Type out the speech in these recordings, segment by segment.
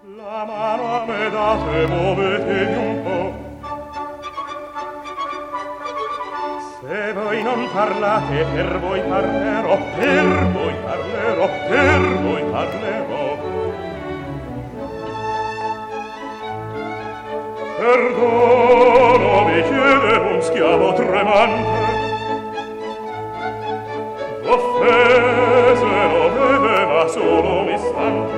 La mano me date, muovetevi un po'. Se voi non parlate, per voi parlerò, per voi parlerò, per voi parlerò. Perdono mi chiede un schiavo tremante, Offese non deve, ma solo un istante,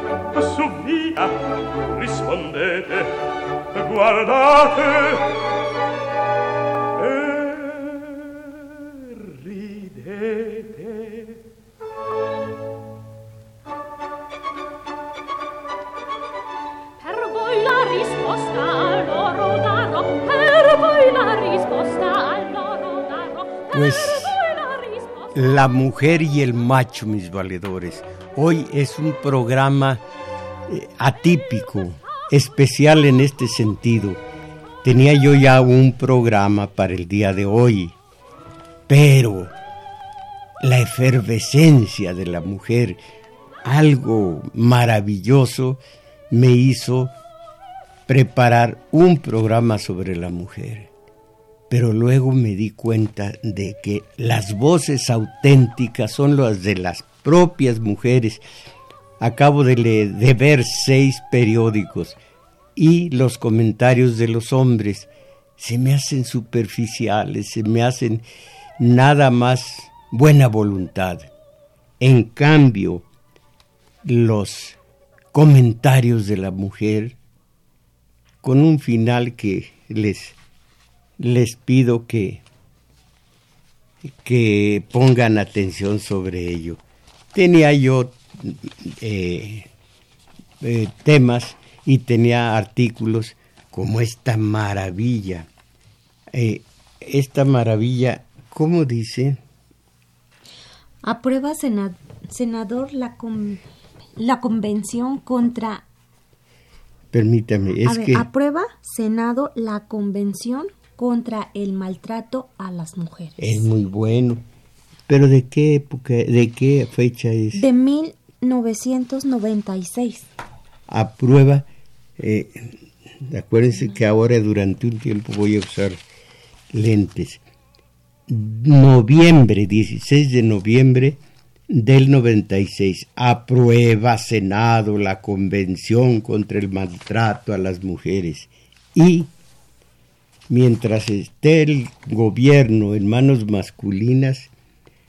su via rispondete guardate. E ridete per voi la risposta a loro darò. Per voi la risposta a loro darò. Per... La mujer y el macho, mis valedores. Hoy es un programa eh, atípico, especial en este sentido. Tenía yo ya un programa para el día de hoy, pero la efervescencia de la mujer, algo maravilloso, me hizo preparar un programa sobre la mujer pero luego me di cuenta de que las voces auténticas son las de las propias mujeres. Acabo de, le- de ver seis periódicos y los comentarios de los hombres se me hacen superficiales, se me hacen nada más buena voluntad. En cambio, los comentarios de la mujer, con un final que les les pido que, que pongan atención sobre ello. Tenía yo eh, eh, temas y tenía artículos como esta maravilla. Eh, esta maravilla, ¿cómo dice? Aprueba sena- senador la, con- la convención contra... Permítame, a es ver, que aprueba Senado la convención contra el maltrato a las mujeres. es muy bueno. Pero ¿de qué época, de qué fecha es? De 1996. aprueba. Eh, acuérdense que ahora durante un tiempo voy a usar lentes. Noviembre, 16 de noviembre del 96. Aprueba Senado la Convención contra el Maltrato a las Mujeres. Y mientras esté el gobierno en manos masculinas,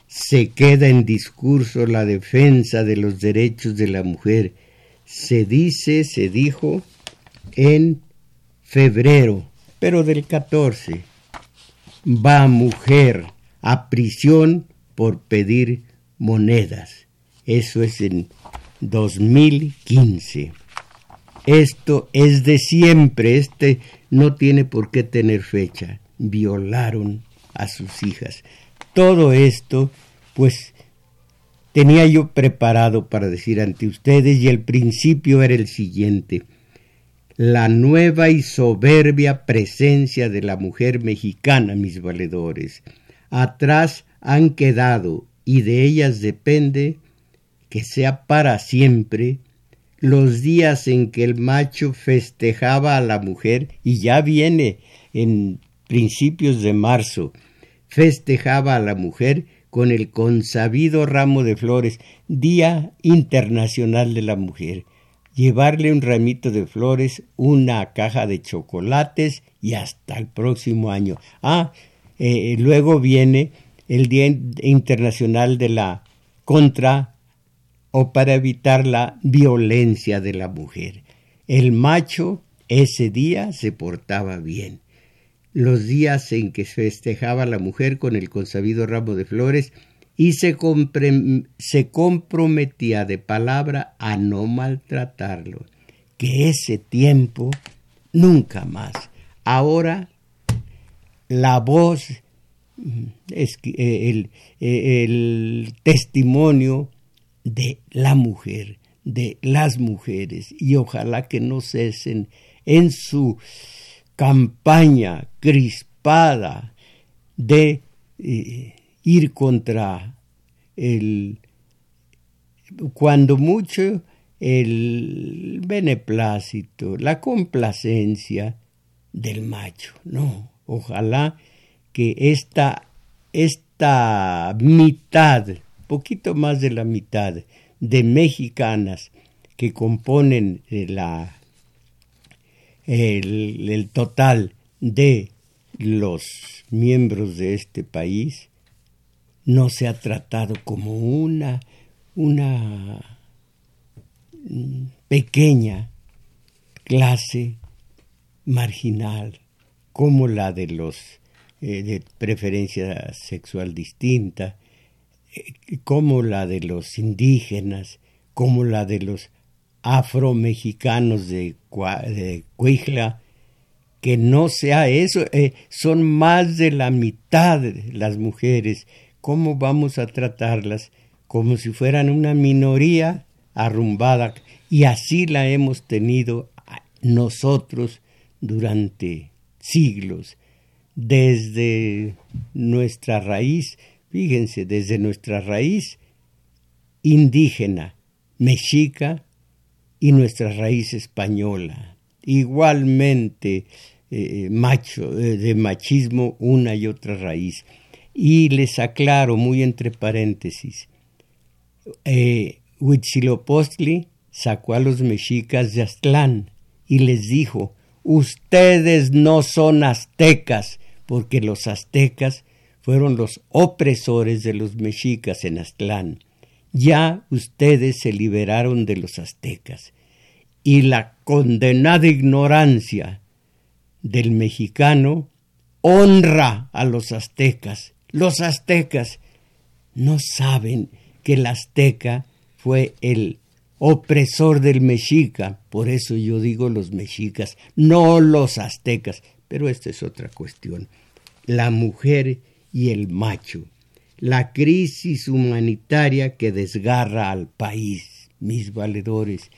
se queda en discurso la defensa de los derechos de la mujer. Se dice, se dijo en febrero, pero del 14. Va mujer a prisión por pedir monedas. Eso es en 2015. Esto es de siempre, este no tiene por qué tener fecha. Violaron a sus hijas. Todo esto, pues, tenía yo preparado para decir ante ustedes y el principio era el siguiente. La nueva y soberbia presencia de la mujer mexicana, mis valedores. Atrás han quedado y de ellas depende que sea para siempre los días en que el macho festejaba a la mujer, y ya viene en principios de marzo, festejaba a la mujer con el consabido ramo de flores, Día Internacional de la Mujer. Llevarle un ramito de flores, una caja de chocolates y hasta el próximo año. Ah, eh, luego viene el Día Internacional de la contra o para evitar la violencia de la mujer. El macho ese día se portaba bien. Los días en que festejaba la mujer con el consabido ramo de flores y se, se comprometía de palabra a no maltratarlo, que ese tiempo nunca más. Ahora la voz, es eh, eh, el testimonio de la mujer, de las mujeres, y ojalá que no cesen en su campaña crispada de eh, ir contra el, cuando mucho, el beneplácito, la complacencia del macho. No, ojalá que esta, esta mitad, poquito más de la mitad de mexicanas que componen eh, el, total de los miembros de este país, no se ha tratado como una, una mm, pequeña clase marginal, como la de los eh, de preferencia sexual distinta, como la de los indígenas, como la de los afromexicanos de, de Cuijla, que no sea eso, eh, son más de la mitad las mujeres ¿cómo vamos a tratarlas? Como si fueran una minoría arrumbada. Y así la hemos tenido nosotros durante siglos, desde nuestra raíz, fíjense, desde nuestra raíz indígena, mexica y nuestra raíz española. Igualmente eh, macho, eh, de machismo una y otra raíz. Y les aclaro muy entre paréntesis, eh, Huitzilopochtli sacó a los mexicas de Aztlán y les dijo, ustedes no son aztecas, porque los aztecas fueron los opresores de los mexicas en Aztlán. Ya ustedes se liberaron de los aztecas. Y la condenada ignorancia del mexicano honra a los aztecas los aztecas no saben que el azteca fue el opresor del mexica, por eso yo digo los mexicas, no los aztecas, pero esta es otra cuestión. La mujer y el macho, la crisis humanitaria que desgarra al país. Mis valedores,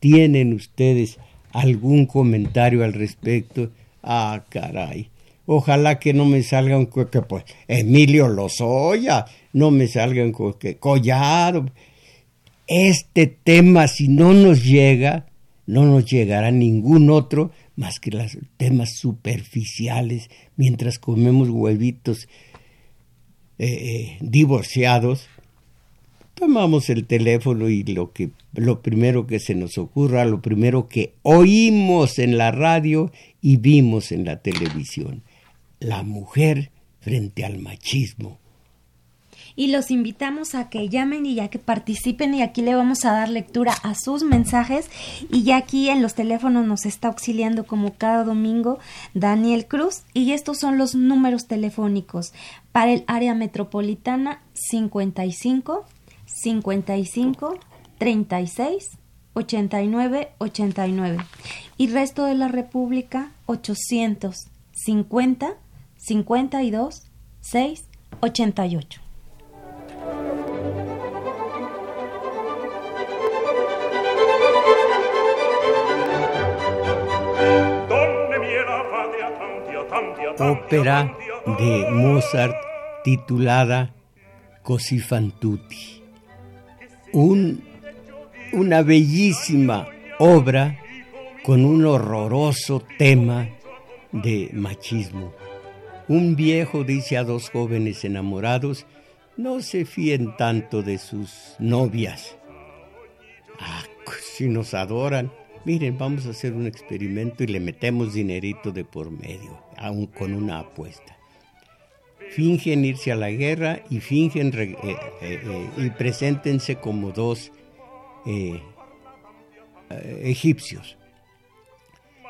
¿tienen ustedes algún comentario al respecto? Ah, caray. Ojalá que no me salgan que pues Emilio Lozoya, no me salgan que Collado. Este tema, si no nos llega, no nos llegará ningún otro más que los temas superficiales, mientras comemos huevitos eh, eh, divorciados, tomamos el teléfono y lo que lo primero que se nos ocurra, lo primero que oímos en la radio y vimos en la televisión la mujer frente al machismo. Y los invitamos a que llamen y ya que participen y aquí le vamos a dar lectura a sus mensajes. Y ya aquí en los teléfonos nos está auxiliando como cada domingo Daniel Cruz. Y estos son los números telefónicos para el área metropolitana 55 55 36 89 89 y resto de la República 850 52 6 88. Ópera de Mozart titulada Così fan tutti. Un, una bellísima obra con un horroroso tema de machismo. Un viejo dice a dos jóvenes enamorados, no se fíen tanto de sus novias. Ah, si nos adoran, miren, vamos a hacer un experimento y le metemos dinerito de por medio, aún con una apuesta. Fingen irse a la guerra y fingen eh, eh, eh, y preséntense como dos egipcios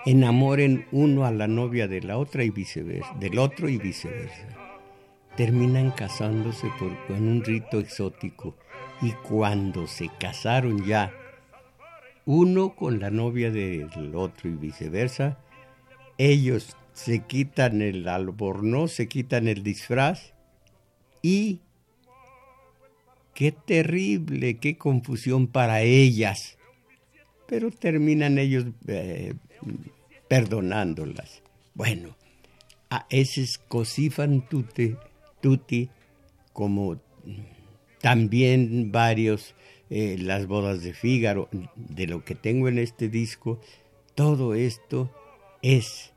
enamoren uno a la novia de la otra y viceversa, del otro y viceversa. terminan casándose por, con un rito exótico y cuando se casaron ya, uno con la novia del otro y viceversa, ellos se quitan el albornoz, se quitan el disfraz y qué terrible, qué confusión para ellas, pero terminan ellos eh, perdonándolas. Bueno, a esos cosifan tutti, tutti como también varios, eh, las bodas de Fígaro, de lo que tengo en este disco, todo esto es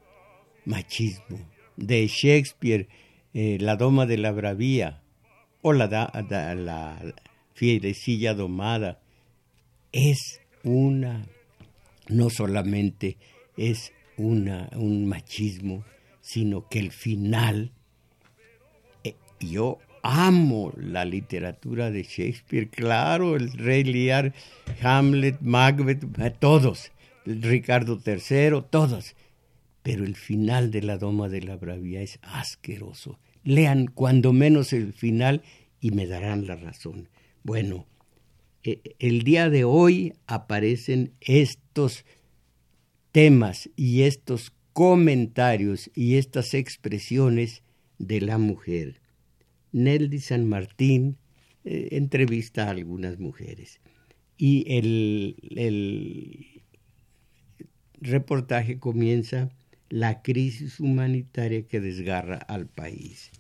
machismo. De Shakespeare, eh, La Doma de la Bravía o La, la Fierecilla Domada, es una, no solamente es una, un machismo, sino que el final, eh, yo amo la literatura de Shakespeare, claro, el Rey Lear, Hamlet, Macbeth, eh, todos, Ricardo III, todos. Pero el final de la Doma de la Bravía es asqueroso. Lean cuando menos el final y me darán la razón. Bueno, eh, el día de hoy aparecen estos temas y estos comentarios y estas expresiones de la mujer. Nelly San Martín eh, entrevista a algunas mujeres y el, el reportaje comienza la crisis humanitaria que desgarra al país.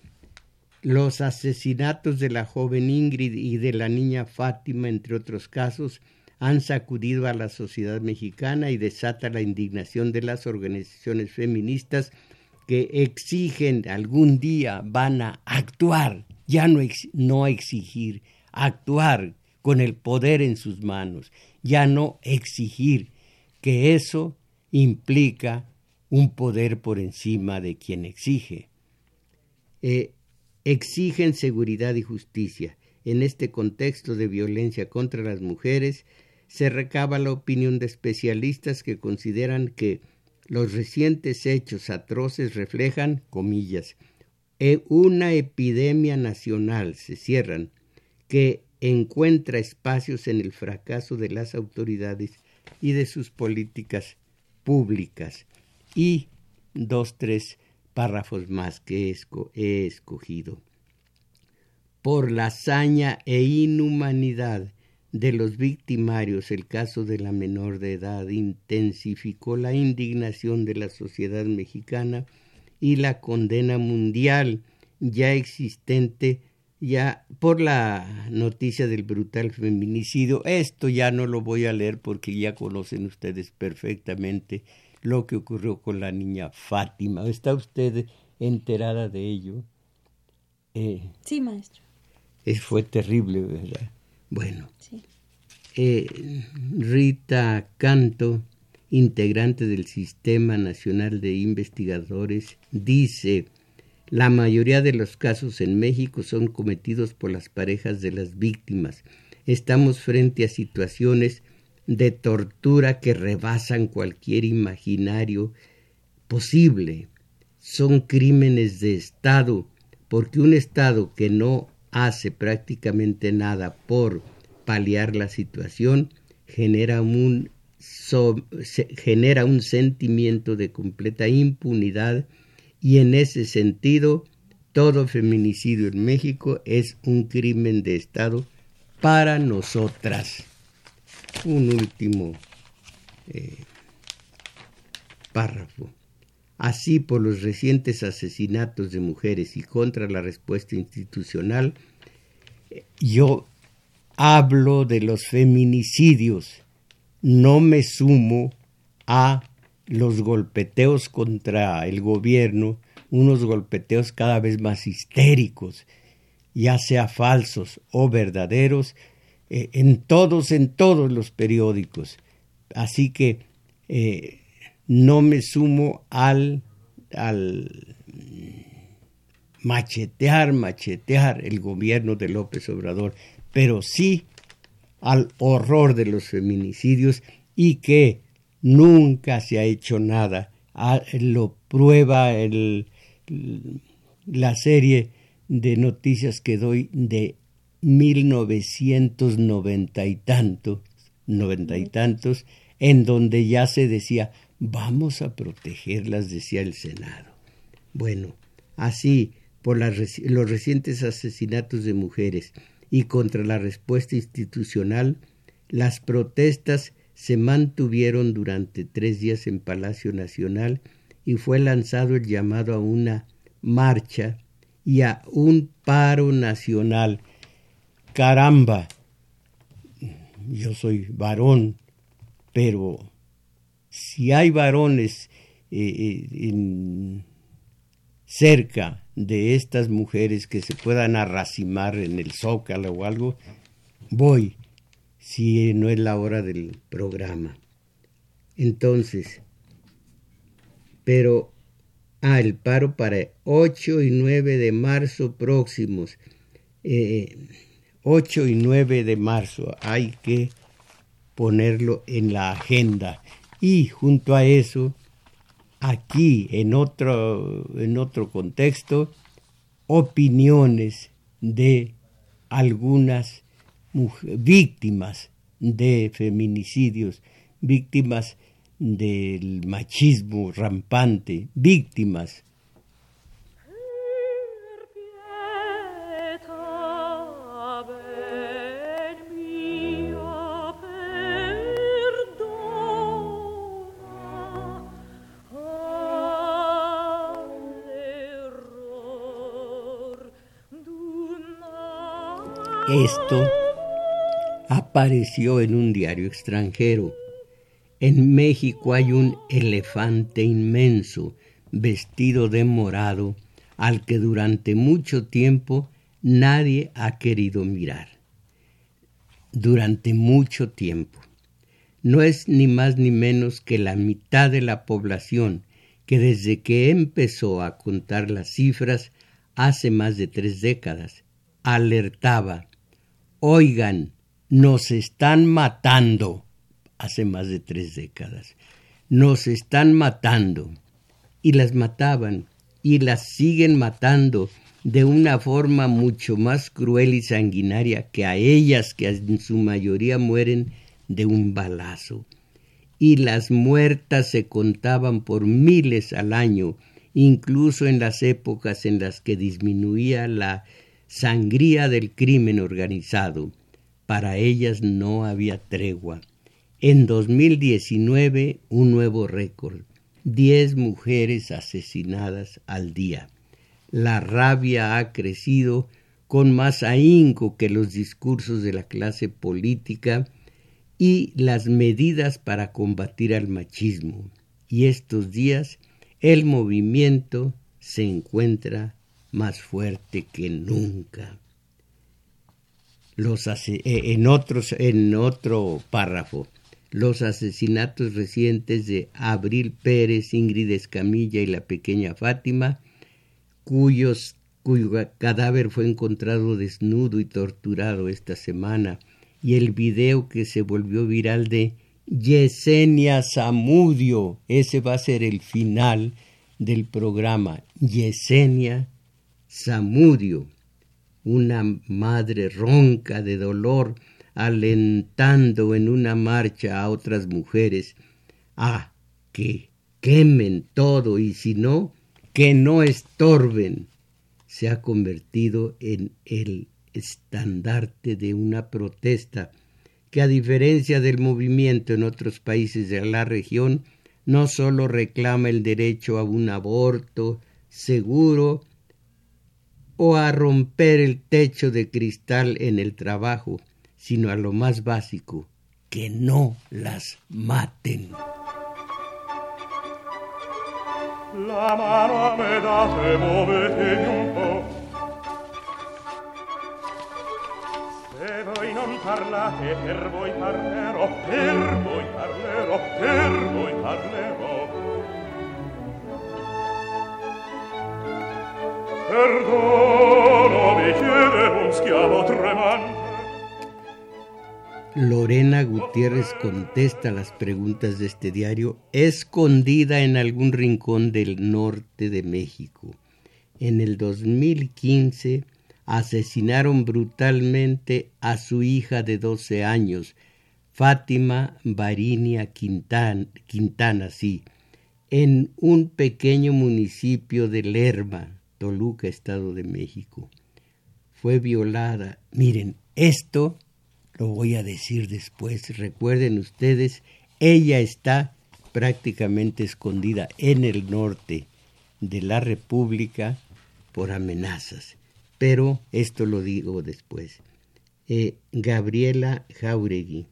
Los asesinatos de la joven Ingrid y de la niña Fátima, entre otros casos, han sacudido a la sociedad mexicana y desata la indignación de las organizaciones feministas que exigen algún día van a actuar, ya no, no exigir, actuar con el poder en sus manos, ya no exigir, que eso implica un poder por encima de quien exige. Eh, exigen seguridad y justicia. En este contexto de violencia contra las mujeres, se recaba la opinión de especialistas que consideran que los recientes hechos atroces reflejan, comillas, e una epidemia nacional, se cierran, que encuentra espacios en el fracaso de las autoridades y de sus políticas públicas. Y dos, tres párrafos más que he escogido. Por la hazaña e inhumanidad de los victimarios, el caso de la menor de edad intensificó la indignación de la sociedad mexicana y la condena mundial ya existente ya por la noticia del brutal feminicidio. Esto ya no lo voy a leer porque ya conocen ustedes perfectamente lo que ocurrió con la niña Fátima. ¿Está usted enterada de ello? Eh, sí, maestro. fue terrible, ¿verdad? Bueno, eh, Rita Canto, integrante del Sistema Nacional de Investigadores, dice, la mayoría de los casos en México son cometidos por las parejas de las víctimas. Estamos frente a situaciones de tortura que rebasan cualquier imaginario posible. Son crímenes de Estado, porque un Estado que no hace prácticamente nada por paliar la situación genera un, genera un sentimiento de completa impunidad y en ese sentido todo feminicidio en México es un crimen de Estado para nosotras. Un último eh, párrafo. Así por los recientes asesinatos de mujeres y contra la respuesta institucional, yo hablo de los feminicidios, no me sumo a los golpeteos contra el gobierno, unos golpeteos cada vez más histéricos, ya sea falsos o verdaderos, eh, en todos, en todos los periódicos. Así que eh, no me sumo al, al machetear, machetear el gobierno de López Obrador, pero sí al horror de los feminicidios y que nunca se ha hecho nada. Ah, lo prueba el, la serie de noticias que doy de 1990 y tantos, noventa y tantos, en donde ya se decía, vamos a protegerlas, decía el Senado. Bueno, así, por los recientes asesinatos de mujeres y contra la respuesta institucional, las protestas se mantuvieron durante tres días en Palacio Nacional y fue lanzado el llamado a una marcha y a un paro nacional. Caramba, yo soy varón, pero si hay varones eh, eh, cerca de estas mujeres que se puedan arracimar en el zócalo o algo, voy, si no es la hora del programa. Entonces, pero Ah, el paro para 8 y 9 de marzo próximos. 8 eh, y 9 de marzo hay que ponerlo en la agenda. Y junto a eso, aquí en otro, en otro contexto, opiniones de algunas víctimas de feminicidios, víctimas del machismo rampante, víctimas. Esto apareció en un diario extranjero en México hay un elefante inmenso vestido de morado al que durante mucho tiempo nadie ha querido mirar. Durante mucho tiempo. No es ni más ni menos que la mitad de la población que desde que empezó a contar las cifras hace más de tres décadas, alertaba, oigan, nos están matando hace más de tres décadas. Nos están matando y las mataban y las siguen matando de una forma mucho más cruel y sanguinaria que a ellas que en su mayoría mueren de un balazo. Y las muertas se contaban por miles al año, incluso en las épocas en las que disminuía la sangría del crimen organizado. Para ellas no había tregua. En 2019, un nuevo récord. 10 mujeres asesinadas al día. La rabia ha crecido con más ahínco que los discursos de la clase política y las medidas para combatir al machismo. Y estos días el movimiento se encuentra más fuerte que nunca. Los eh, en, otros, en otro párrafo, los asesinatos recientes de Abril Pérez, Ingrid Escamilla y la pequeña Fátima, cuyos, cuyo cadáver fue encontrado desnudo y torturado esta semana, y el video que se volvió viral de Yesenia Zamudio, ese va a ser el final del programa, Yesenia Zamudio, una madre ronca de dolor, alentando en una marcha a otras mujeres a que quemen todo y si no, que no estorben, se ha convertido en el estandarte de una protesta que a diferencia del movimiento en otros países de la región, no sólo reclama el derecho a un aborto seguro o a romper el techo de cristal en el trabajo, sino a lo más básico, que no las maten. La mano me date, muovetevi un po'. Se voi non parlate, per voi parlerò, per voi parlerò, per voi parlerò. Mi Lorena Gutiérrez contesta las preguntas de este diario escondida en algún rincón del norte de México. en el 2015 asesinaron brutalmente a su hija de 12 años, Fátima Barinia Quintana, Quintana sí, en un pequeño municipio de Lerma, Toluca, Estado de México. Fue violada. Miren, esto lo voy a decir después. Recuerden ustedes, ella está prácticamente escondida en el norte de la República por amenazas. Pero esto lo digo después. Eh, Gabriela Jauregui,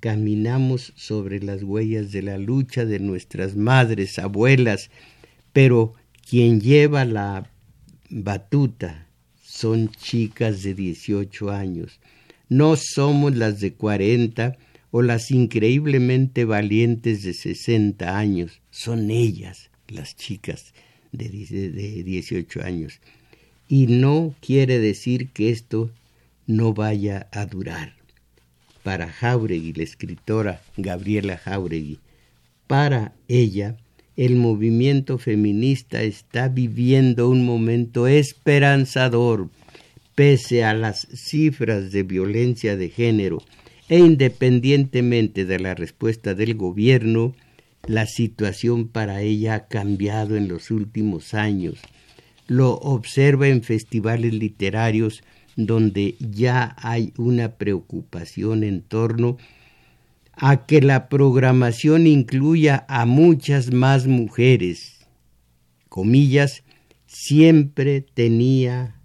caminamos sobre las huellas de la lucha de nuestras madres, abuelas, pero quien lleva la batuta son chicas de 18 años. No somos las de 40 o las increíblemente valientes de 60 años. Son ellas, las chicas de, de 18 años. Y no quiere decir que esto no vaya a durar. Para Jauregui, la escritora Gabriela Jauregui, para ella, el movimiento feminista está viviendo un momento esperanzador, pese a las cifras de violencia de género e independientemente de la respuesta del gobierno, la situación para ella ha cambiado en los últimos años. Lo observa en festivales literarios donde ya hay una preocupación en torno a que la programación incluya a muchas más mujeres. Comillas, siempre tenía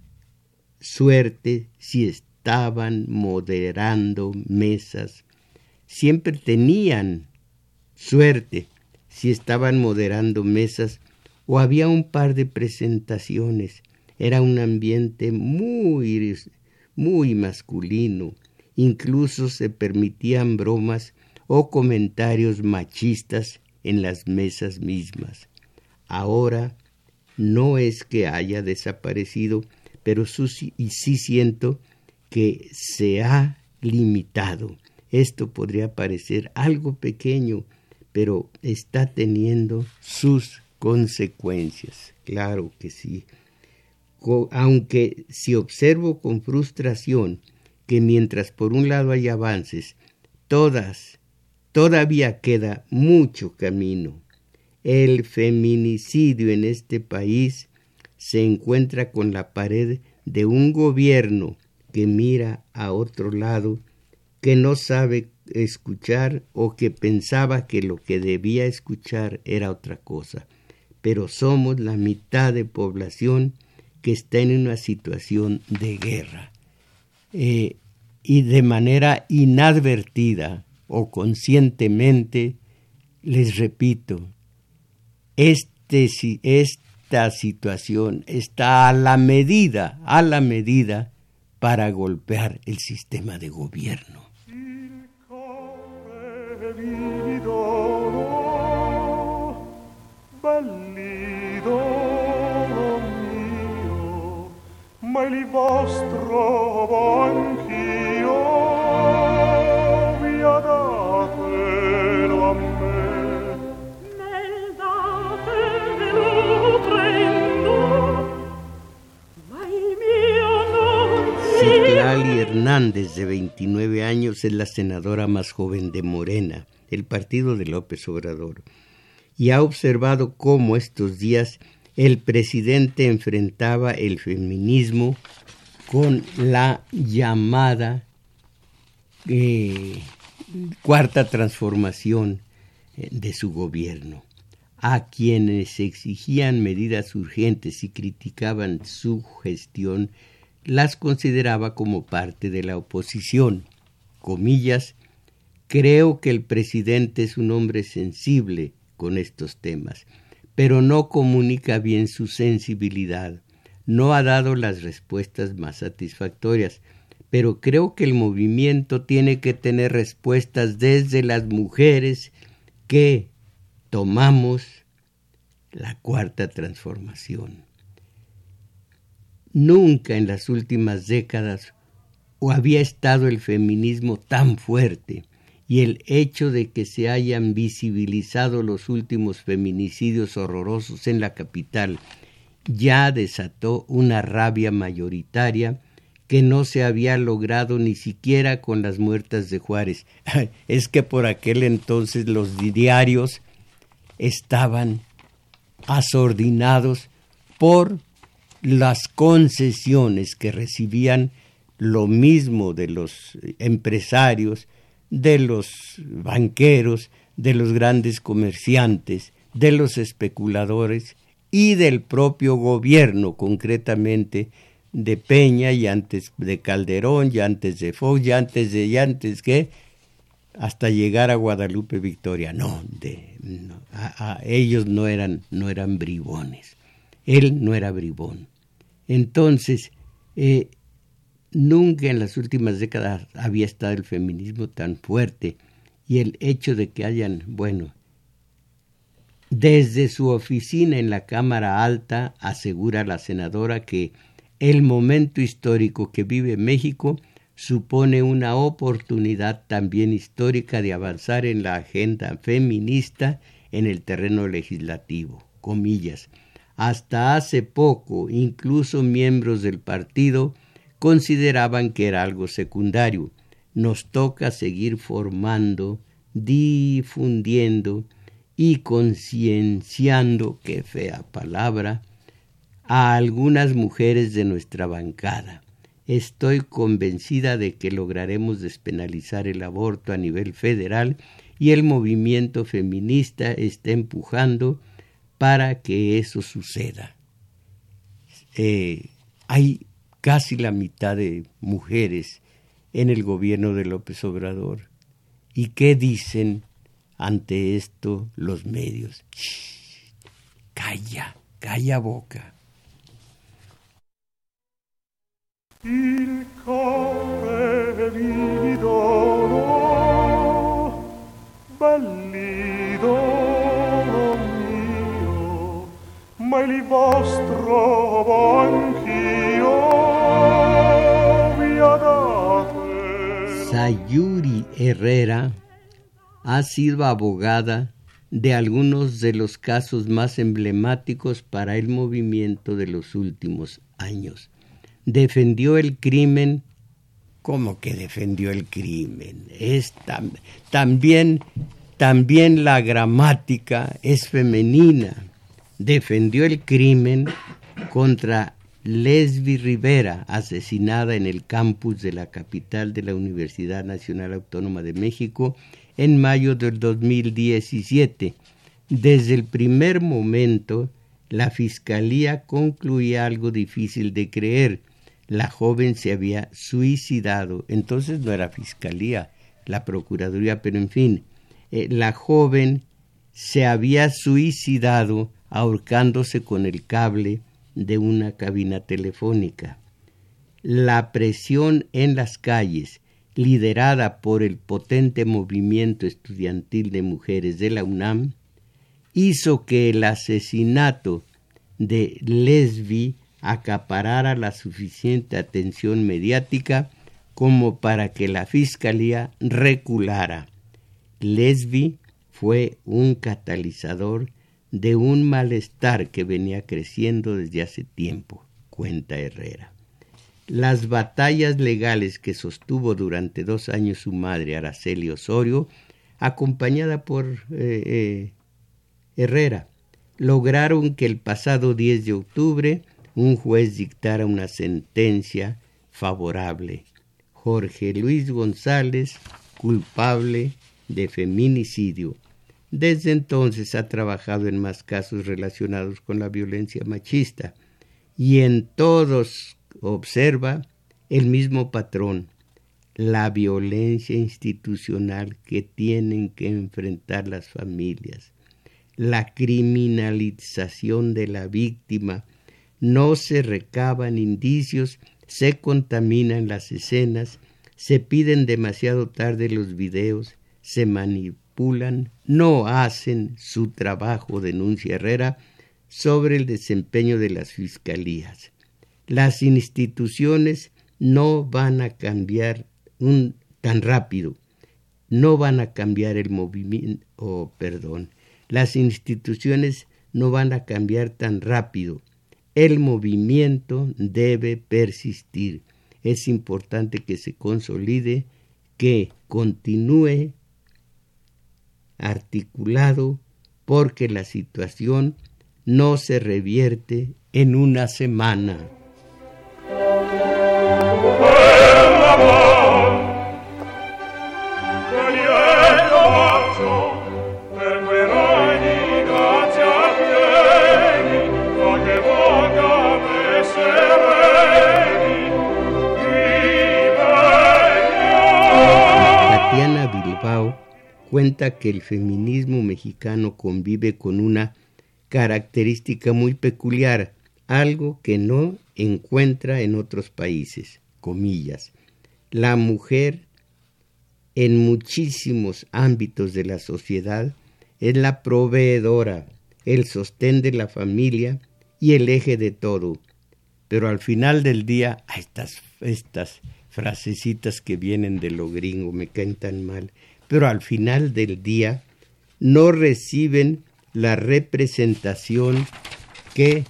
suerte si estaban moderando mesas. Siempre tenían suerte si estaban moderando mesas o había un par de presentaciones. Era un ambiente muy, muy masculino. Incluso se permitían bromas o comentarios machistas en las mesas mismas. Ahora no es que haya desaparecido, pero sí, sí siento que se ha limitado. Esto podría parecer algo pequeño, pero está teniendo sus consecuencias. Claro que sí. Aunque si observo con frustración que mientras por un lado hay avances, todas todavía queda mucho camino. El feminicidio en este país se encuentra con la pared de un gobierno que mira a otro lado, que no sabe escuchar o que pensaba que lo que debía escuchar era otra cosa. Pero somos la mitad de población que está en una situación de guerra. Eh, y de manera inadvertida o conscientemente, les repito, este, esta situación está a la medida, a la medida para golpear el sistema de gobierno. Hernández, de 29 años, es la senadora más joven de Morena, el partido de López Obrador, y ha observado cómo estos días el presidente enfrentaba el feminismo con la llamada eh, cuarta transformación eh, de su gobierno. A quienes exigían medidas urgentes y criticaban su gestión, las consideraba como parte de la oposición. Comillas, creo que el presidente es un hombre sensible con estos temas, pero no comunica bien su sensibilidad. No ha dado las respuestas más satisfactorias, pero creo que el movimiento tiene que tener respuestas desde las mujeres que tomamos la cuarta transformación. Nunca en las últimas décadas o había estado el feminismo tan fuerte y el hecho de que se hayan visibilizado los últimos feminicidios horrorosos en la capital ya desató una rabia mayoritaria que no se había logrado ni siquiera con las muertas de Juárez. Es que por aquel entonces los diarios estaban asordinados por las concesiones que recibían lo mismo de los empresarios, de los banqueros, de los grandes comerciantes, de los especuladores y del propio gobierno, concretamente de Peña y antes de Calderón y antes de Fox y antes de y antes que hasta llegar a Guadalupe Victoria. No, de, ellos no eran, no eran bribones. Él no era bribón. Entonces, eh, nunca en las últimas décadas había estado el feminismo tan fuerte y el hecho de que hayan, bueno, desde su oficina en la Cámara Alta asegura la senadora que el momento histórico que vive México supone una oportunidad también histórica de avanzar en la agenda feminista en el terreno legislativo. Comillas. Hasta hace poco, incluso miembros del partido consideraban que era algo secundario. Nos toca seguir formando, difundiendo y concienciando, qué fea palabra, a algunas mujeres de nuestra bancada. Estoy convencida de que lograremos despenalizar el aborto a nivel federal y el movimiento feminista está empujando para que eso suceda. Eh, hay casi la mitad de mujeres en el gobierno de López Obrador. ¿Y qué dicen ante esto los medios? calla, calla boca. Il core mio, ma il vostro anch'io Sayuri Herrera ha sido abogada de algunos de los casos más emblemáticos para el movimiento de los últimos años. Defendió el crimen ¿Cómo que defendió el crimen? Es también, también la gramática es femenina. Defendió el crimen contra Lesbi Rivera, asesinada en el campus de la capital de la Universidad Nacional Autónoma de México en mayo del 2017. Desde el primer momento, la Fiscalía concluía algo difícil de creer. La joven se había suicidado. Entonces no era Fiscalía, la Procuraduría, pero en fin, eh, la joven se había suicidado ahorcándose con el cable de una cabina telefónica. La presión en las calles, liderada por el potente movimiento estudiantil de mujeres de la UNAM, hizo que el asesinato de Lesbi acaparara la suficiente atención mediática como para que la Fiscalía reculara. Lesbi fue un catalizador de un malestar que venía creciendo desde hace tiempo, cuenta Herrera. Las batallas legales que sostuvo durante dos años su madre, Araceli Osorio, acompañada por eh, eh, Herrera, lograron que el pasado 10 de octubre un juez dictara una sentencia favorable. Jorge Luis González, culpable de feminicidio, desde entonces ha trabajado en más casos relacionados con la violencia machista y en todos observa el mismo patrón, la violencia institucional que tienen que enfrentar las familias, la criminalización de la víctima, no se recaban indicios, se contaminan las escenas, se piden demasiado tarde los videos, se manipulan no hacen su trabajo, denuncia Herrera, sobre el desempeño de las fiscalías. Las instituciones no van a cambiar un, tan rápido, no van a cambiar el movimiento, oh, perdón, las instituciones no van a cambiar tan rápido. El movimiento debe persistir. Es importante que se consolide, que continúe articulado, porque la situación no se revierte en una semana. Cuenta que el feminismo mexicano convive con una característica muy peculiar, algo que no encuentra en otros países, comillas. La mujer en muchísimos ámbitos de la sociedad es la proveedora, el sostén de la familia y el eje de todo. Pero al final del día, estas, estas frasecitas que vienen de lo gringo me caen tan mal, pero al final del día no reciben la representación que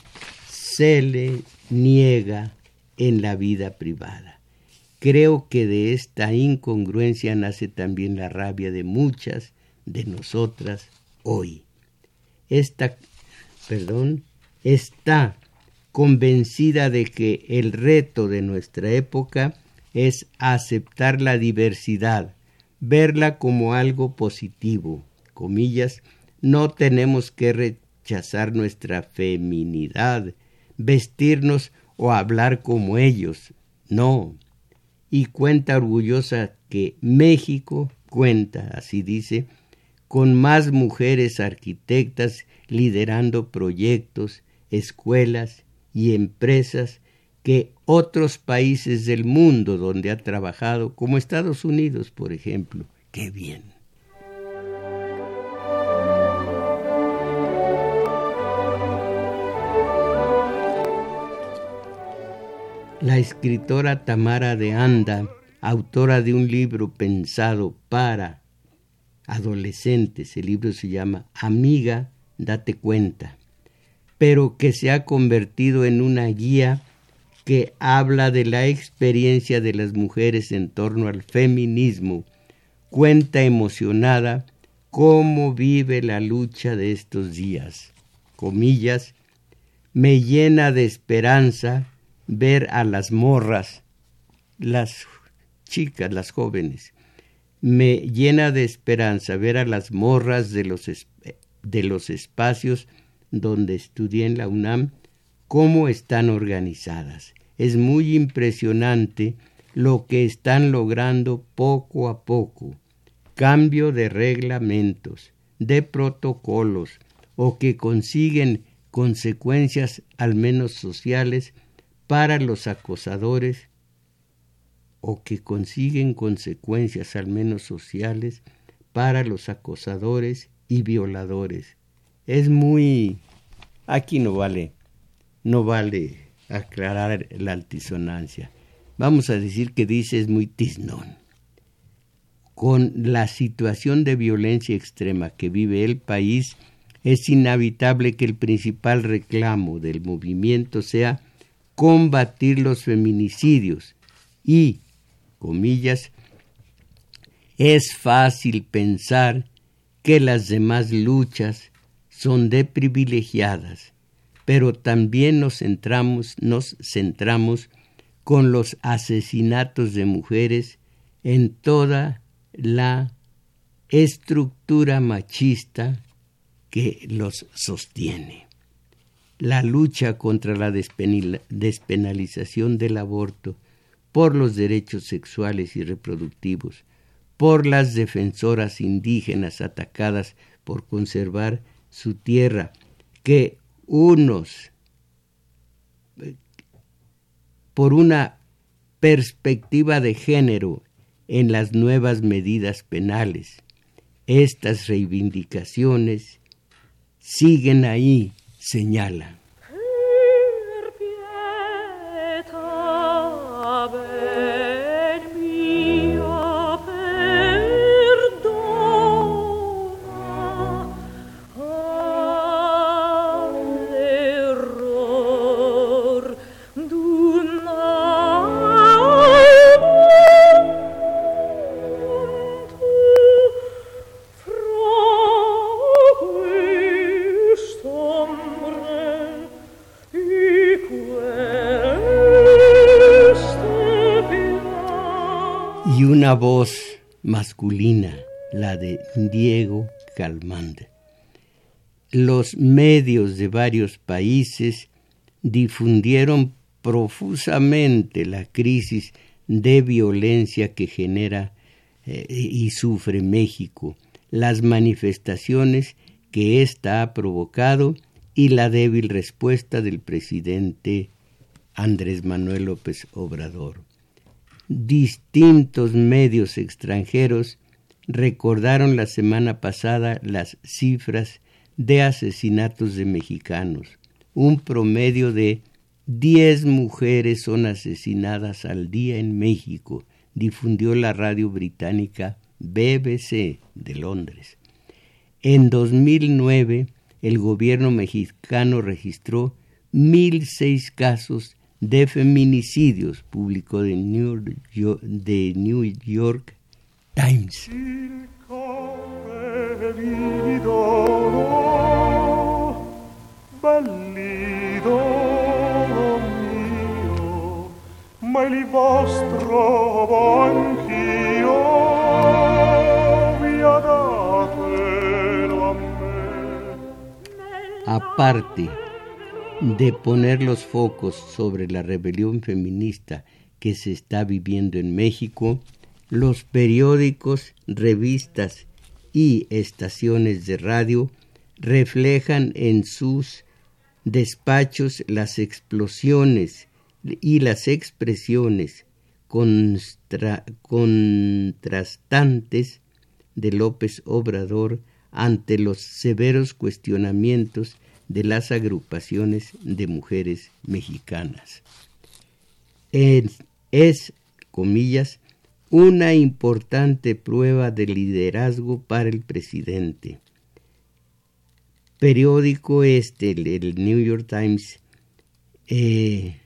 se le niega en la vida privada. Creo que de esta incongruencia nace también la rabia de muchas de nosotras hoy. Esta, perdón, está convencida de que el reto de nuestra época es aceptar la diversidad, verla como algo positivo, comillas, no tenemos que rechazar nuestra feminidad, vestirnos o hablar como ellos, no. Y cuenta orgullosa que México cuenta, así dice, con más mujeres arquitectas liderando proyectos, escuelas y empresas que otros países del mundo donde ha trabajado, como Estados Unidos, por ejemplo. Qué bien. La escritora Tamara de Anda, autora de un libro pensado para adolescentes, el libro se llama Amiga, date cuenta, pero que se ha convertido en una guía que habla de la experiencia de las mujeres en torno al feminismo, cuenta emocionada cómo vive la lucha de estos días. Comillas, me llena de esperanza ver a las morras, las chicas, las jóvenes. Me llena de esperanza ver a las morras de los, de los espacios donde estudié en la UNAM, cómo están organizadas es muy impresionante lo que están logrando poco a poco. Cambio de reglamentos, de protocolos, o que consiguen consecuencias al menos sociales para los acosadores o que consiguen consecuencias al menos sociales para los acosadores y violadores. Es muy... aquí no vale, no vale aclarar la altisonancia. Vamos a decir que dice es muy tiznón. Con la situación de violencia extrema que vive el país, es inevitable que el principal reclamo del movimiento sea combatir los feminicidios y, comillas, es fácil pensar que las demás luchas son de privilegiadas pero también nos centramos, nos centramos con los asesinatos de mujeres en toda la estructura machista que los sostiene. La lucha contra la despenalización del aborto, por los derechos sexuales y reproductivos, por las defensoras indígenas atacadas por conservar su tierra, que unos por una perspectiva de género en las nuevas medidas penales. Estas reivindicaciones siguen ahí, señala. Voz masculina, la de Diego Calmande. Los medios de varios países difundieron profusamente la crisis de violencia que genera eh, y sufre México, las manifestaciones que ésta ha provocado y la débil respuesta del presidente Andrés Manuel López Obrador. Distintos medios extranjeros recordaron la semana pasada las cifras de asesinatos de mexicanos. Un promedio de 10 mujeres son asesinadas al día en México, difundió la radio británica BBC de Londres. En 2009, el gobierno mexicano registró 1.006 casos de feminicidios, publicó de New York, de New York Times. De poner los focos sobre la rebelión feminista que se está viviendo en México, los periódicos, revistas y estaciones de radio reflejan en sus despachos las explosiones y las expresiones contrastantes de López Obrador ante los severos cuestionamientos de las agrupaciones de mujeres mexicanas. Es, comillas, una importante prueba de liderazgo para el presidente. Periódico este, el, New York Times, eh,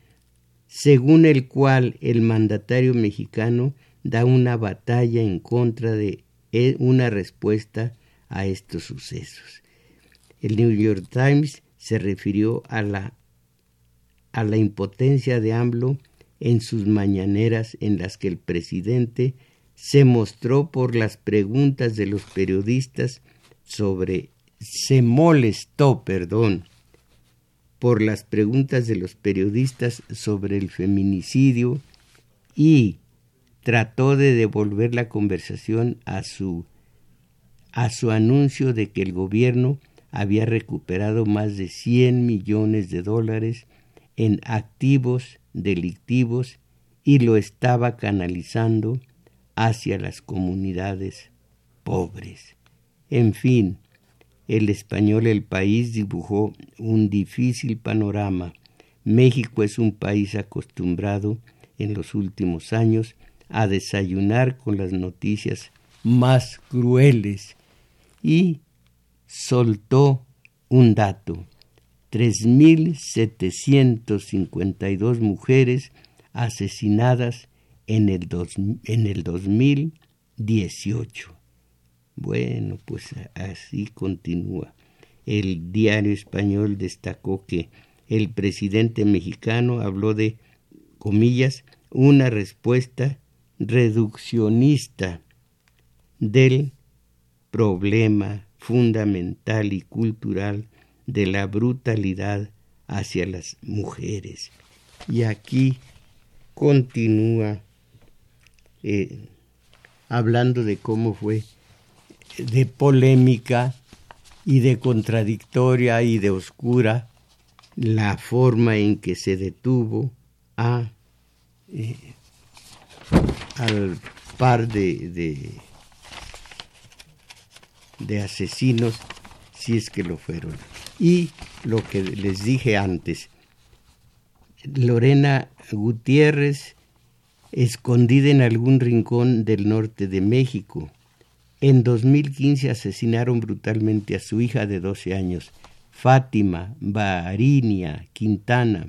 según el cual el mandatario mexicano da una batalla en contra de eh, una respuesta a estos sucesos. El New York Times se refirió a la, a la impotencia de AMLO en sus mañaneras en las que el presidente se mostró por las preguntas de los periodistas sobre se molestó, perdón, por las preguntas de los periodistas sobre el feminicidio y trató de devolver la conversación a su a su anuncio de que el gobierno había recuperado más de 100 millones de dólares en activos delictivos y lo estaba canalizando hacia las comunidades pobres. En fin, el español El País dibujó un difícil panorama. México es un país acostumbrado en los últimos años a desayunar con las noticias más crueles y soltó un dato. 3.752 mujeres asesinadas en el, en el 2018. Bueno, pues así continúa. El diario español destacó que el presidente mexicano habló de, comillas, una respuesta reduccionista del problema fundamental y cultural de la brutalidad hacia las mujeres. Y aquí continúa eh, hablando de cómo fue de polémica y de contradictoria y de oscura la forma en que se detuvo a eh, al par de, de, de asesinos si es que lo fueron. Y lo que les dije antes, Lorena Gutiérrez, escondida en algún rincón del norte de México, en 2015 asesinaron brutalmente a su hija de 12 años, Fátima Barinia Quintana,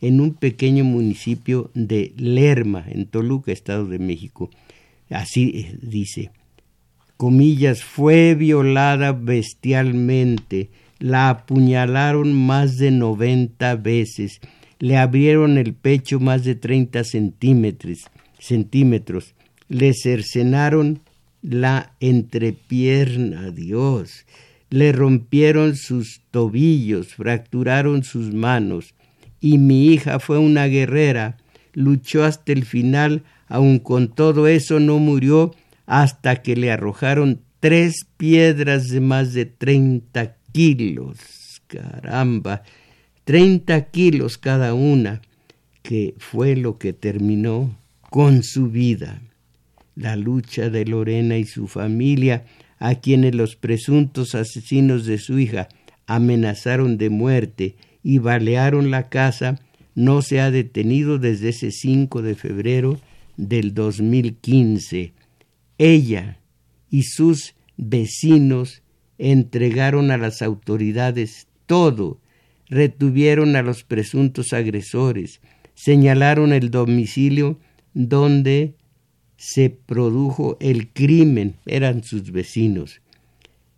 en un pequeño municipio de Lerma, en Toluca, Estado de México. Así eh, dice, comillas, fue violada bestialmente, la apuñalaron más de 90 veces, le abrieron el pecho más de 30 centímetros, centímetros. Le cercenaron la entrepierna, Dios, le rompieron sus tobillos, fracturaron sus manos, y mi hija fue una guerrera, luchó hasta el final, aun con todo eso no murió hasta que le arrojaron tres piedras de más de treinta kilos. Caramba, treinta kilos cada una, que fue lo que terminó con su vida. La lucha de Lorena y su familia, a quienes los presuntos asesinos de su hija amenazaron de muerte y balearon la casa, no se ha detenido desde ese 5 de febrero del 2015. Ella y sus vecinos entregaron a las autoridades todo, retuvieron a los presuntos agresores, señalaron el domicilio donde se produjo el crimen, eran sus vecinos.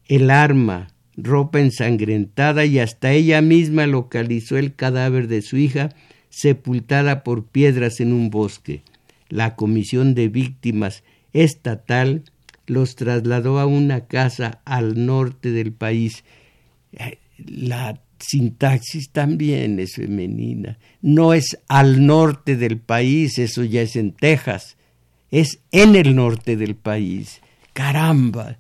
El arma, ropa ensangrentada y hasta ella misma localizó el cadáver de su hija sepultada por piedras en un bosque. La Comisión de Víctimas Estatal los trasladó a una casa al norte del país. Eh, la sintaxis también es femenina. No es al norte del país, eso ya es en Texas. Es en el norte del país. Caramba.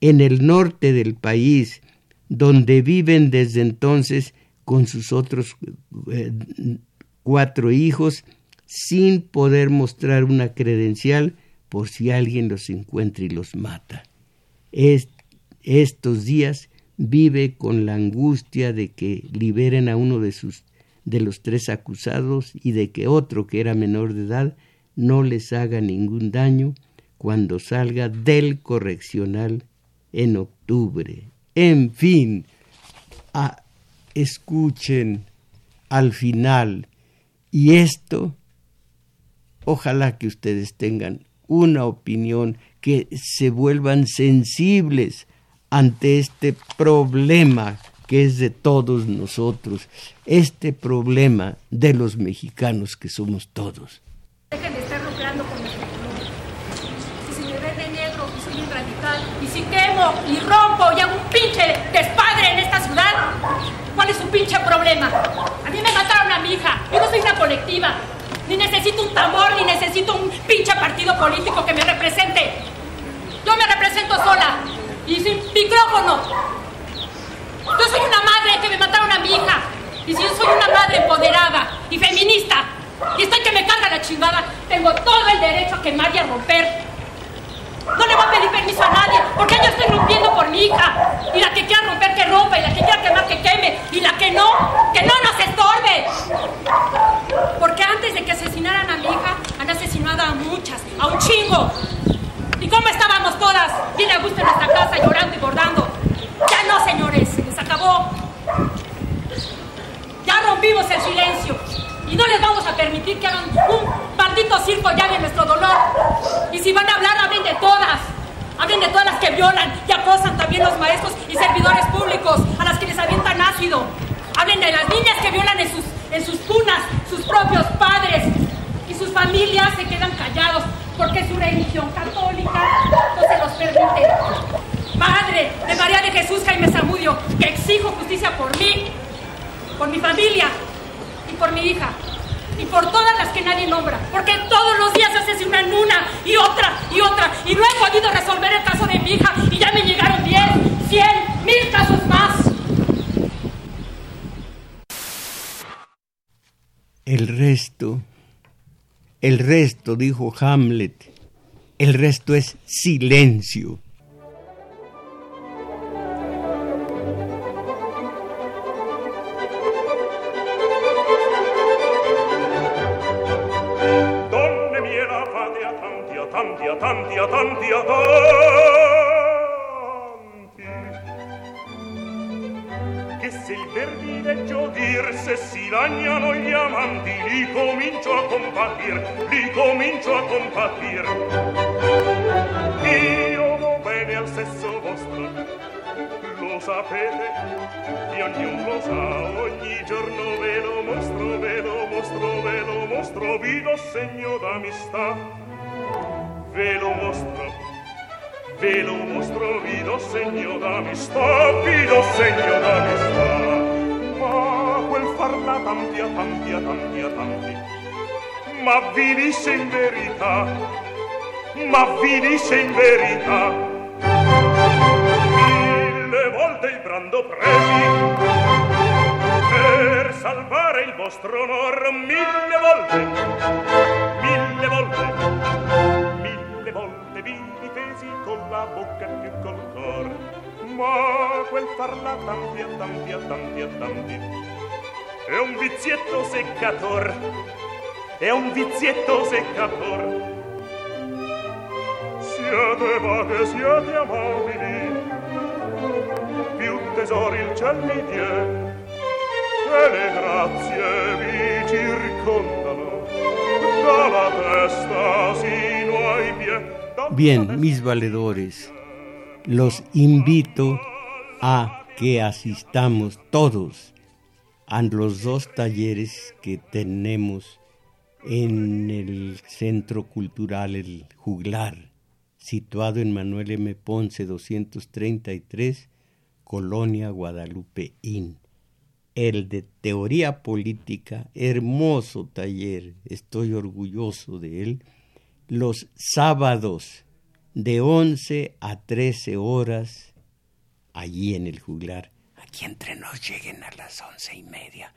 En el norte del país, donde viven desde entonces con sus otros eh, cuatro hijos, sin poder mostrar una credencial por si alguien los encuentra y los mata. estos días vive con la angustia de que liberen a uno de sus de los tres acusados y de que otro que era menor de edad no les haga ningún daño cuando salga del correccional en octubre. En fin, escuchen al final y esto, ojalá que ustedes tengan una opinión, que se vuelvan sensibles ante este problema que es de todos nosotros, este problema de los mexicanos que somos todos. Dejen de estar lucrando con nuestro Si se me ve de negro y soy un radical, y si quemo y rompo y hago un pinche despadre en esta ciudad, ¿cuál es su pinche problema? A mí me mataron a mi hija, yo no soy una colectiva, ni necesito un tambor, ni necesito un pinche partido político que me represente. Yo me represento sola y sin micrófono. Yo soy una madre que me mataron a mi hija. Y si yo soy una madre empoderada y feminista y estoy que me carga la chingada, tengo todo el derecho a quemar y a romper. No le voy a pedir permiso a nadie, porque yo estoy rompiendo por mi hija. Y la que quiera romper, que rompa. Y la que quiera quemar, que queme. Y la que no, que no nos estorbe. Porque antes de que asesinaran a mi hija, han asesinado a muchas, a un chingo. ¿Y cómo estábamos todas? Bien a gusto en nuestra casa, llorando y bordando. Ya no, señores, se acabó. Ya rompimos el silencio. Y no les vamos a permitir que hagan un maldito circo ya de nuestro dolor. Y si van a hablar, hablen de todas. Hablen de todas las que violan y acosan también los maestros y servidores públicos, a las que les avientan ácido. Hablen de las niñas que violan en sus, en sus cunas, sus propios padres. Y sus familias se quedan callados porque su religión católica no se los permite. Padre de María de Jesús Jaime Zamudio, que exijo justicia por mí, por mi familia por mi hija. Y por todas las que nadie nombra. Porque todos los días asesinan una y otra y otra. Y no he podido resolver el caso de mi hija. Y ya me llegaron 10, 100, mil casos más. El resto, el resto, dijo Hamlet, el resto es silencio. Segno d'amistà. Ve lo mostro, ve lo mostro, vi lo segno d'amistà, vi lo segno d'amistà. Ma quel farla tanti a tanti a tanti ma vi dice in verità, ma vi dice in verità, mille volte il brando presi, salvare il vostro onor mille volte, mille volte, mille volte vi difesi con la bocca più col cor, ma quel farla tanti a tanti a tanti a tanti è un vizietto seccator, è un vizietto seccator. Siete vaghe, siete amabili, più tesori il ciel mi diede, le grazie vi circondano dalla testa sino ai piedi Bien, mis valedores, los invito a que asistamos todos a los dos talleres que tenemos en el Centro Cultural El Juglar, situado en Manuel M. Ponce 233, Colonia Guadalupe Inn el de teoría política, hermoso taller, estoy orgulloso de él, los sábados de 11 a 13 horas, allí en el juglar. Aquí entre nos lleguen a las once y media,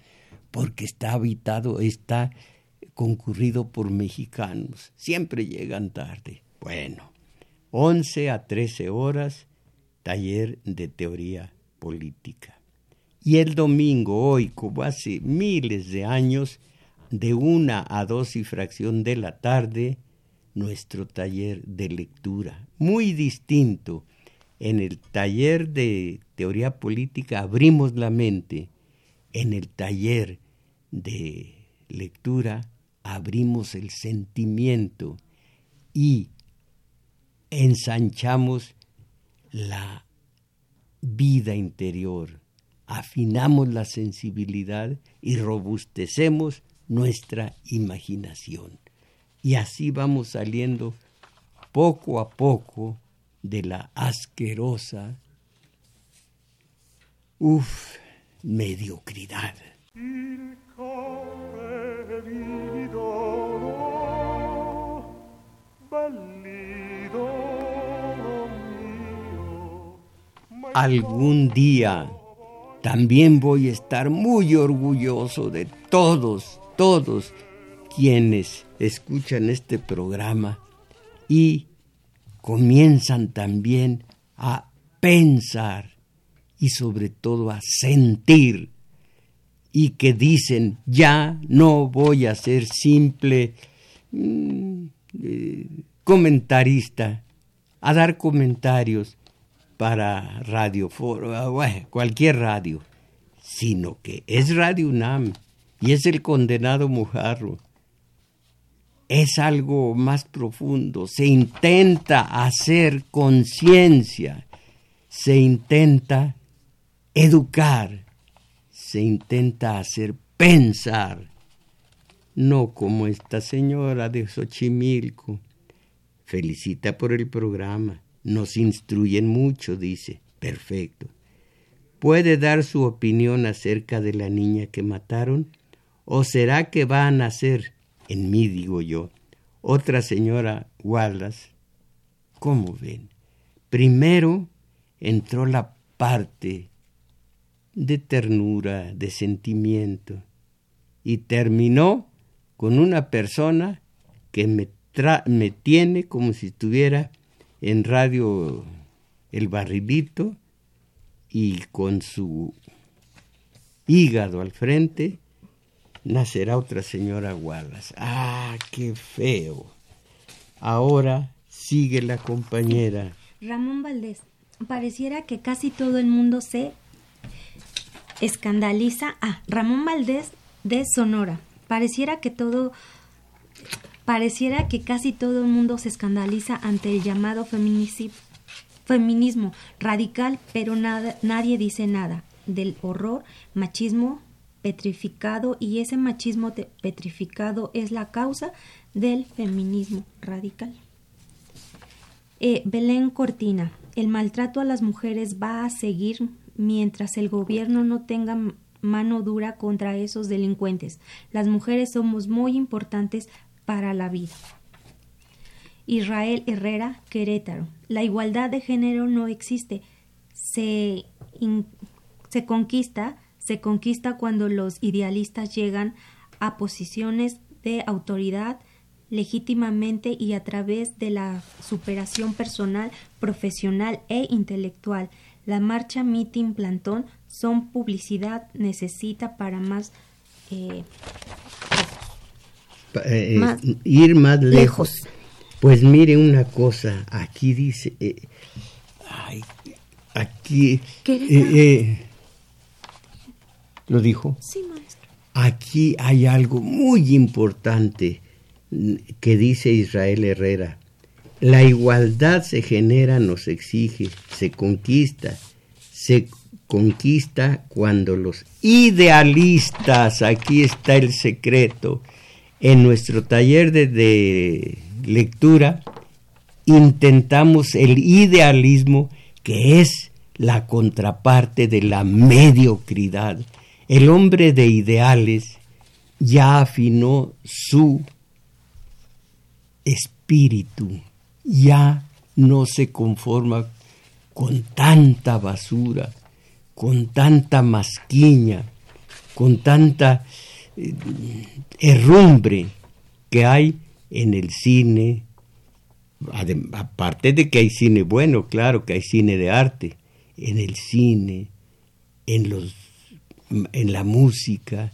porque está habitado, está concurrido por mexicanos, siempre llegan tarde. Bueno, 11 a 13 horas, taller de teoría política. Y el domingo, hoy, como hace miles de años, de una a dos y fracción de la tarde, nuestro taller de lectura, muy distinto. En el taller de teoría política abrimos la mente, en el taller de lectura abrimos el sentimiento y ensanchamos la vida interior afinamos la sensibilidad y robustecemos nuestra imaginación. Y así vamos saliendo poco a poco de la asquerosa, uff, mediocridad. Algún día también voy a estar muy orgulloso de todos, todos quienes escuchan este programa y comienzan también a pensar y sobre todo a sentir y que dicen ya no voy a ser simple mm, eh, comentarista, a dar comentarios, para Radio Foro, ah, cualquier radio, sino que es Radio UNAM y es el condenado Mujarro. Es algo más profundo, se intenta hacer conciencia, se intenta educar, se intenta hacer pensar, no como esta señora de Xochimilco. Felicita por el programa nos instruyen mucho, dice. Perfecto. ¿Puede dar su opinión acerca de la niña que mataron? ¿O será que va a nacer, en mí digo yo, otra señora Wallace? ¿Cómo ven? Primero entró la parte de ternura, de sentimiento, y terminó con una persona que me, me tiene como si estuviera en radio El Barrilito y con su hígado al frente nacerá otra señora Wallace. Ah, qué feo. Ahora sigue la compañera. Ramón Valdés, pareciera que casi todo el mundo se escandaliza. Ah, Ramón Valdés de Sonora. Pareciera que todo pareciera que casi todo el mundo se escandaliza ante el llamado feminismo radical, pero nada, nadie dice nada del horror, machismo petrificado y ese machismo petrificado es la causa del feminismo radical. Eh, Belén Cortina, el maltrato a las mujeres va a seguir mientras el gobierno no tenga mano dura contra esos delincuentes. Las mujeres somos muy importantes para la vida. Israel Herrera, Querétaro. La igualdad de género no existe. Se, se conquista, se conquista cuando los idealistas llegan a posiciones de autoridad legítimamente y a través de la superación personal, profesional e intelectual. La marcha, meeting, plantón son publicidad, necesita para más, eh, eh, ir más lejos. Pues mire una cosa, aquí dice, eh, aquí, ¿lo dijo? Sí, maestro. Aquí hay algo muy importante que dice Israel Herrera. La igualdad se genera, nos exige, se conquista, se conquista cuando los idealistas, aquí está el secreto, en nuestro taller de, lectura intentamos el idealismo que es la contraparte de la mediocridad. El hombre de ideales ya afinó su espíritu, ya no se conforma con tanta basura, con tanta masquiña, con tanta herrumbre que hay en el cine, aparte de que hay cine bueno, claro que hay cine de arte, en el cine, en, los, en la música,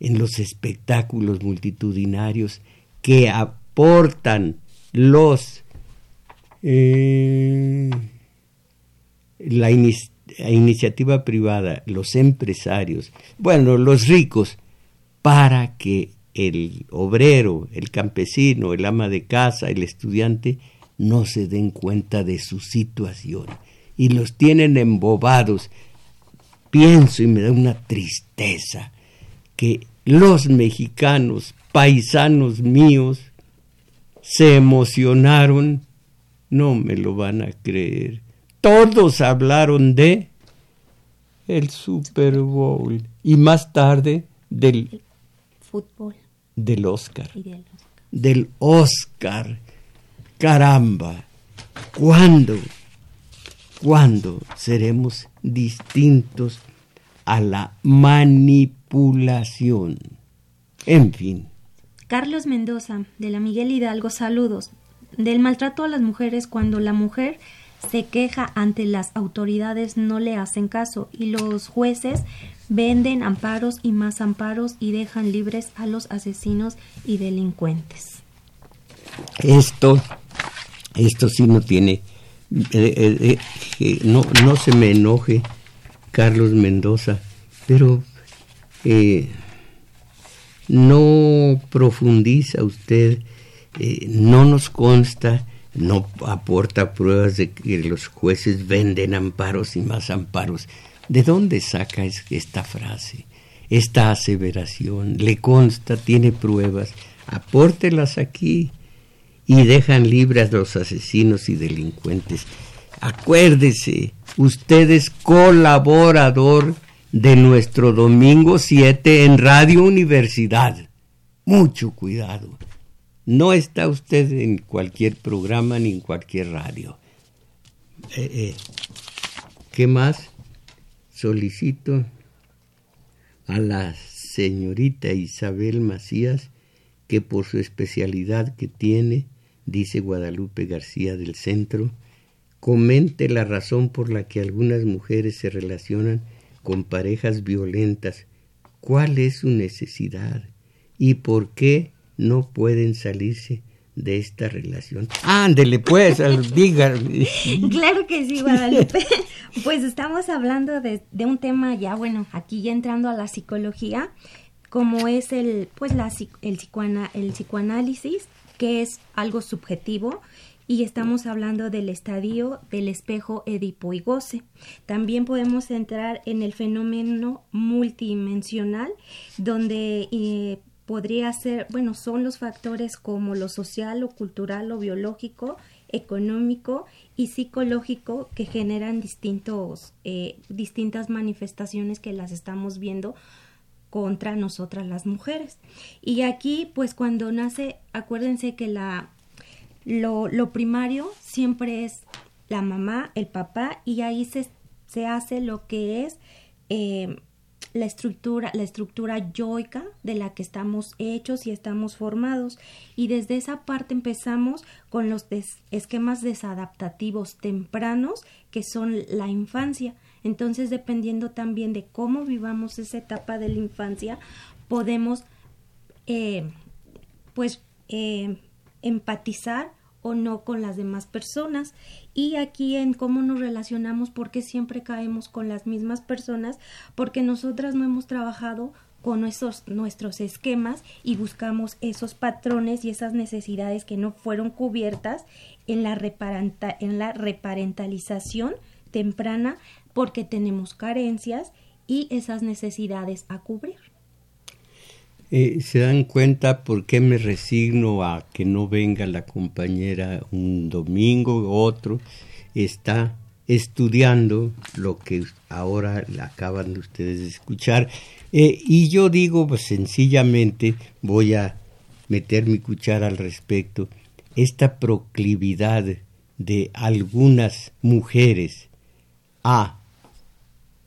en los espectáculos multitudinarios que aportan los eh, la iniciativa privada, los empresarios, bueno, los ricos, para que el obrero, el campesino, el ama de casa, el estudiante, no se den cuenta de su situación. Y los tienen embobados. Pienso y me da una tristeza que los mexicanos, paisanos míos, se emocionaron, no me lo van a creer, todos hablaron de el Super Bowl y más tarde del fútbol del Oscar, del Oscar. Caramba, ¿cuándo? ¿Cuándo seremos distintos a la manipulación? En fin. Carlos Mendoza, de la Miguel Hidalgo, saludos. Del maltrato a las mujeres cuando la mujer se queja ante las autoridades, no le hacen caso y los jueces venden amparos y más amparos y dejan libres a los asesinos y delincuentes. Esto, esto sí no tiene, eh, eh, eh, no, no se me enoje Carlos Mendoza, pero no profundiza usted, no nos consta no aporta pruebas de que los jueces venden amparos y más amparos. ¿De dónde saca esta frase, esta aseveración? ¿Le consta, tiene pruebas? Apórtelas aquí y dejan libres a los asesinos y delincuentes. Acuérdese, usted es colaborador de nuestro domingo 7 en Radio Universidad. Mucho cuidado. No está usted en cualquier programa ni en cualquier radio. Eh, eh, ¿Qué más? Solicito a la señorita Isabel Macías que por su especialidad que tiene, dice Guadalupe García del Centro, comente la razón por la que algunas mujeres se relacionan con parejas violentas, cuál es su necesidad y por qué no pueden salirse de esta relación. Ándele pues, diga. claro que sí, Guadalupe. pues estamos hablando de, un tema ya, bueno, aquí ya entrando a la psicología, como es el, pues la, el, el psicoanálisis, que es algo subjetivo, y estamos hablando del estadio del espejo Edipo y Goce. También podemos entrar en el fenómeno multidimensional, donde eh, podría ser, bueno, son los factores como lo social, lo cultural, lo biológico económico y psicológico que generan distintos, eh, distintas manifestaciones que las estamos viendo contra nosotras las mujeres. Y aquí, pues cuando nace, acuérdense que la, lo, lo primario siempre es la mamá, el papá, y ahí se, se hace lo que es eh, la estructura, la estructura yoica de la que estamos hechos y estamos formados. Y desde esa parte empezamos con los esquemas desadaptativos tempranos que son la infancia. Entonces, dependiendo también de cómo vivamos esa etapa de la infancia, podemos eh, pues eh, empatizar o no con las demás personas y aquí en cómo nos relacionamos porque siempre caemos con las mismas personas porque nosotras no hemos trabajado con esos nuestros esquemas y buscamos esos patrones y esas necesidades que no fueron cubiertas en la, en la reparentalización temprana porque tenemos carencias y esas necesidades a cubrir. Eh, ¿Se dan cuenta por qué me resigno a que no venga la compañera un domingo otro? Está estudiando lo que ahora acaban de ustedes de escuchar. Eh, y yo digo, pues sencillamente voy a meter mi cuchara al respecto. Esta proclividad de algunas mujeres a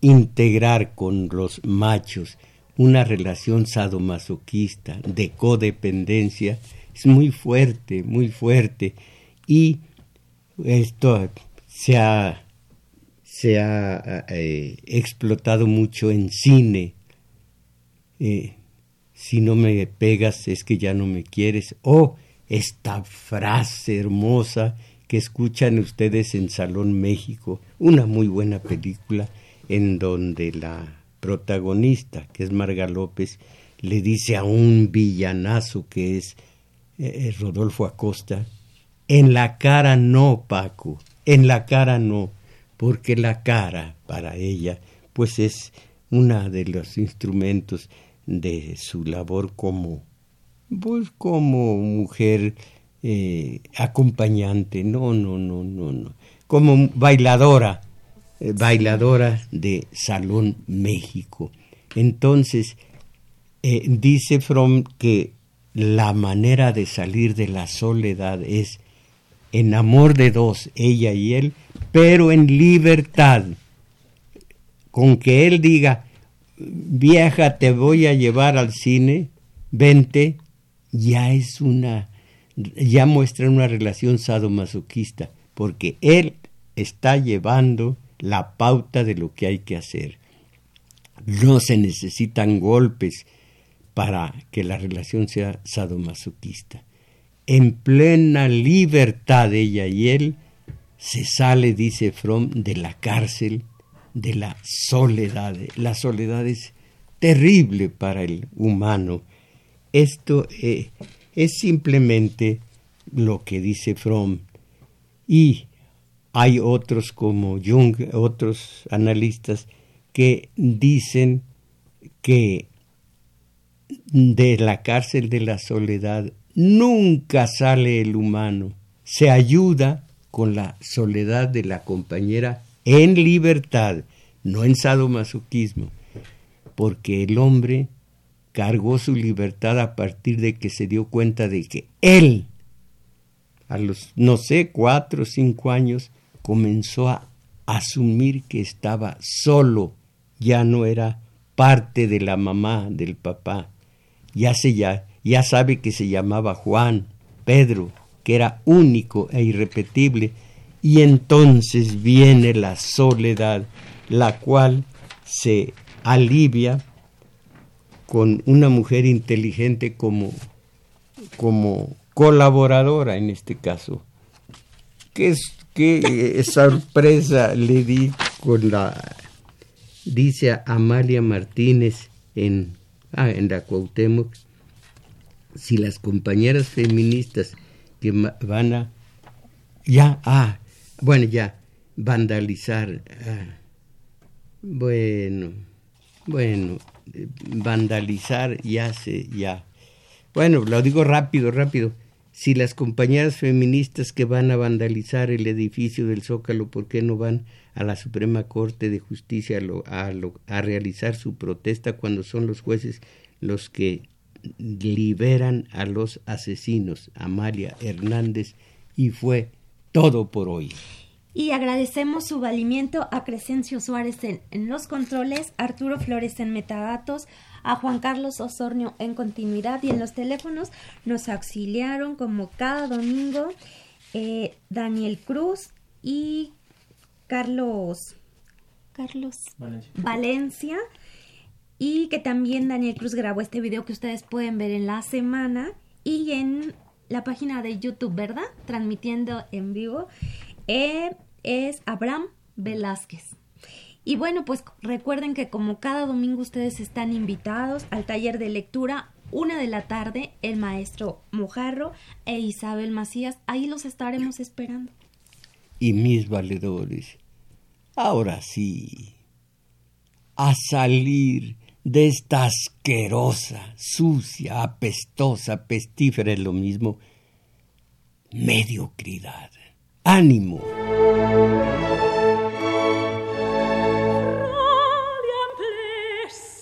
integrar con los machos una relación sadomasoquista, de codependencia, es muy fuerte, muy fuerte. Y esto se ha, se ha eh, explotado mucho en cine. Eh, si no me pegas es que ya no me quieres. O esta frase hermosa que escuchan ustedes en Salón México, una muy buena película en donde la protagonista, que es Marga López, le dice a un villanazo que es eh, eh, Rodolfo Acosta, en la cara no, Paco, en la cara no, porque la cara para ella pues es uno de los instrumentos de su labor como pues como mujer eh, acompañante, no, no, no, no, no, como bailadora, eh, bailadora de Salón México. Entonces, eh, dice Fromm que la manera de salir de la soledad es en amor de dos, ella y él, pero en libertad. Con que él diga, vieja, te voy a llevar al cine, vente, ya es una, ya muestra una relación sadomasoquista, porque él está llevando la pauta de lo que hay que hacer. No se necesitan golpes para que la relación sea sadomasoquista. En plena libertad ella y él se sale, dice Fromm, de la cárcel de la soledad. La soledad es terrible para el humano. Esto eh, es simplemente lo que dice Fromm. Y hay otros como Jung, otros analistas, que dicen que de la cárcel de la soledad nunca sale el humano, se ayuda con la soledad de la compañera en libertad, no en sadomasoquismo, porque el hombre cargó su libertad a partir de que se dio cuenta de que él, a los, no sé, cuatro o cinco años, comenzó a asumir que estaba solo, ya no era parte de la mamá, del papá, ya, se, ya, ya sabe que se llamaba Juan, Pedro, que era único e irrepetible, y entonces viene la soledad, la cual se alivia con una mujer inteligente como, como colaboradora en este caso, que es qué eh, sorpresa le di con la dice Amalia Martínez en ah, en la Cuauhtémoc si las compañeras feministas que van a ya ah bueno ya vandalizar ah, bueno bueno vandalizar ya se ya. Bueno lo digo rápido rápido si las compañeras feministas que van a vandalizar el edificio del Zócalo, ¿por qué no van a la Suprema Corte de Justicia a, a realizar su protesta cuando son los jueces los que liberan a los asesinos, Amalia Hernández, y fue todo por hoy. Y agradecemos su valimiento a Crescencio Suárez en, los controles, Arturo Flores en metadatos, a Juan Carlos Osornio en continuidad y en los teléfonos nos auxiliaron como cada domingo eh, Daniel Cruz y Carlos Carlos Valencia y que también Daniel Cruz grabó este video que ustedes pueden ver en la semana y en la página de YouTube, ¿verdad? Transmitiendo en vivo. Eh, es Abraham Velázquez. Y bueno, pues recuerden que como cada domingo ustedes están invitados al taller de lectura, una de la tarde, el maestro Mojarro e Isabel Macías, ahí los estaremos esperando. Y mis valedores, ahora sí, a salir de esta asquerosa, sucia, apestosa, pestífera es lo mismo, mediocridad. Ánimo.